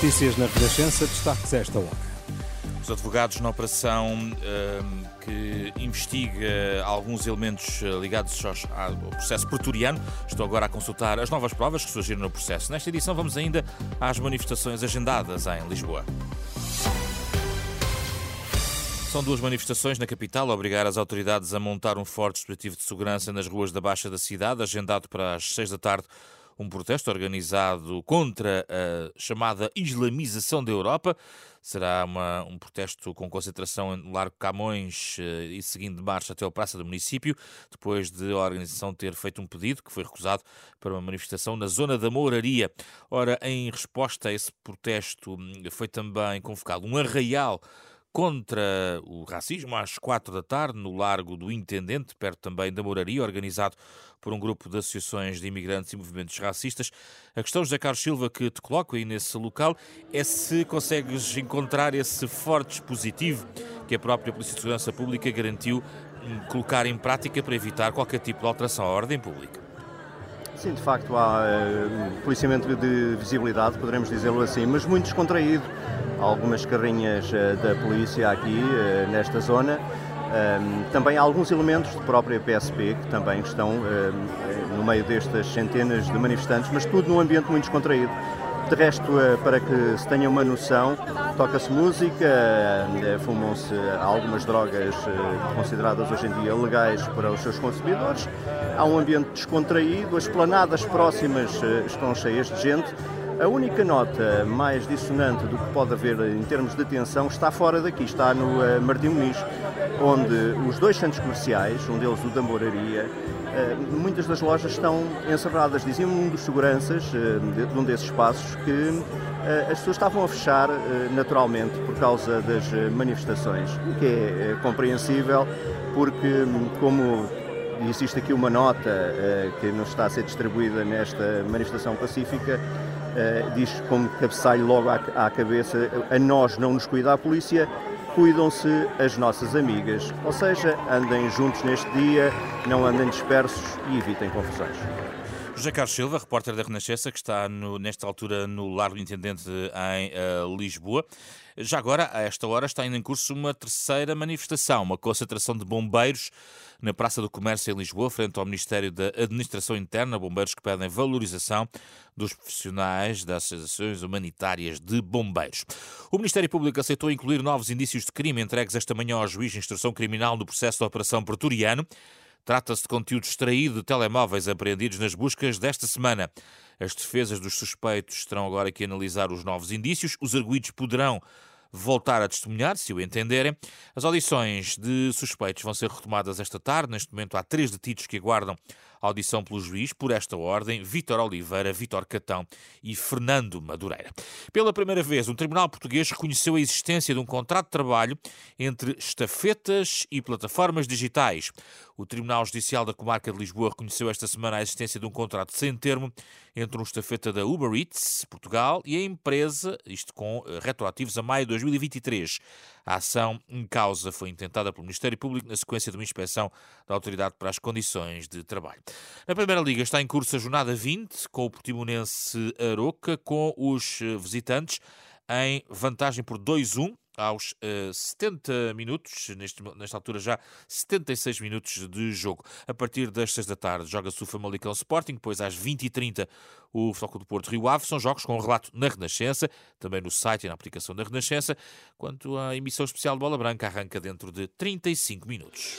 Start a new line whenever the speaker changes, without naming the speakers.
Notícias na Renascença, destaques esta hora.
Os advogados na operação hum, que investiga alguns elementos eh, ligados ao processo pretoriano estão agora a consultar as novas provas que surgiram no processo. Nesta edição vamos ainda às manifestações agendadas em Lisboa. São duas manifestações na capital a obrigar as autoridades a montar um forte dispositivo de segurança nas ruas da Baixa da cidade, agendado para as seis da tarde um protesto organizado contra a chamada islamização da Europa. Será uma, um protesto com concentração no Largo Camões eh, e seguindo de marcha até o Praça do Município, depois de a organização ter feito um pedido que foi recusado para uma manifestação na zona da Mouraria. Ora, em resposta a esse protesto, foi também convocado um arraial contra o racismo às quatro da tarde, no Largo do Intendente, perto também da Moraria, organizado por um grupo de associações de imigrantes e movimentos racistas. A questão, José Carlos Silva, que te coloco aí nesse local, é se consegues encontrar esse forte dispositivo que a própria Polícia de Segurança Pública garantiu hum, colocar em prática para evitar qualquer tipo de alteração à ordem pública.
Sim, de facto há uh, policiamento de visibilidade, poderemos dizê-lo assim, mas muito descontraído. Algumas carrinhas uh, da polícia aqui, uh, nesta zona. Também há alguns elementos de própria PSP que também estão no meio destas centenas de manifestantes, mas tudo num ambiente muito descontraído. De resto, para que se tenha uma noção, toca-se música, fumam-se algumas drogas consideradas hoje em dia legais para os seus consumidores há um ambiente descontraído, as planadas próximas eh, estão cheias de gente. A única nota mais dissonante do que pode haver em termos de tensão está fora daqui, está no uh, Martim Muniz, onde os dois centros comerciais, um deles o da Moraria, uh, muitas das lojas estão encerradas. Dizia um dos seguranças uh, de, de, um desses espaços que as pessoas estavam a fechar naturalmente por causa das manifestações, o que é compreensível, porque, como e existe aqui uma nota que nos está a ser distribuída nesta manifestação pacífica, uh, diz como cabeçalho logo à, à, cabeça, a nós não nos cuida a polícia, cuidam-se as nossas amigas. Ou seja, andem juntos neste dia, não andem dispersos e evitem confusões.
José Carlos Silva, repórter da Renascença, que está no, nesta altura no Largo Intendente em uh, Lisboa. Já agora, a esta hora, está ainda em curso uma terceira manifestação, uma concentração de bombeiros na Praça do Comércio em Lisboa, frente ao Ministério da Administração Interna, bombeiros que pedem valorização dos profissionais das associações humanitárias de bombeiros. O Ministério Público aceitou incluir novos indícios de crime entregues esta manhã ao juiz de instrução criminal no processo da Operação Pretoriano. Trata-se de conteúdo extraído de telemóveis apreendidos nas buscas desta semana. As defesas dos suspeitos terão agora que analisar os novos indícios. Os arguídos poderão voltar a testemunhar, se o entenderem. As audições de suspeitos vão ser retomadas esta tarde. Neste momento há três detidos que aguardam audição pelo juiz, por esta ordem, Vítor Oliveira, Vítor Catão e Fernando Madureira. Pela primeira vez, um tribunal português reconheceu a existência de um contrato de trabalho entre estafetas e plataformas digitais. O Tribunal Judicial da Comarca de Lisboa reconheceu esta semana a existência de um contrato sem termo entre um estafeta da Uber Eats, Portugal, e a empresa, isto com eh, retroativos a maio de 2023. A ação em causa foi intentada pelo Ministério Público na sequência de uma inspeção da Autoridade para as Condições de Trabalho. Na Primeira Liga está em curso a jornada 20, com o Portimonense Aroca, com os eh, visitantes em vantagem por 2-1 aos uh, eh, 70 minutos, neste, nesta altura já 76 minutos de jogo. A partir das 6 da tarde joga-se o Famalicão Sporting, depois às 20h30 o Foco do Porto Rio Ave. São jogos com relato na Renascença, também no site e na aplicação da Renascença, quanto à emissão especial de Bola Branca arranca dentro de 35 minutos.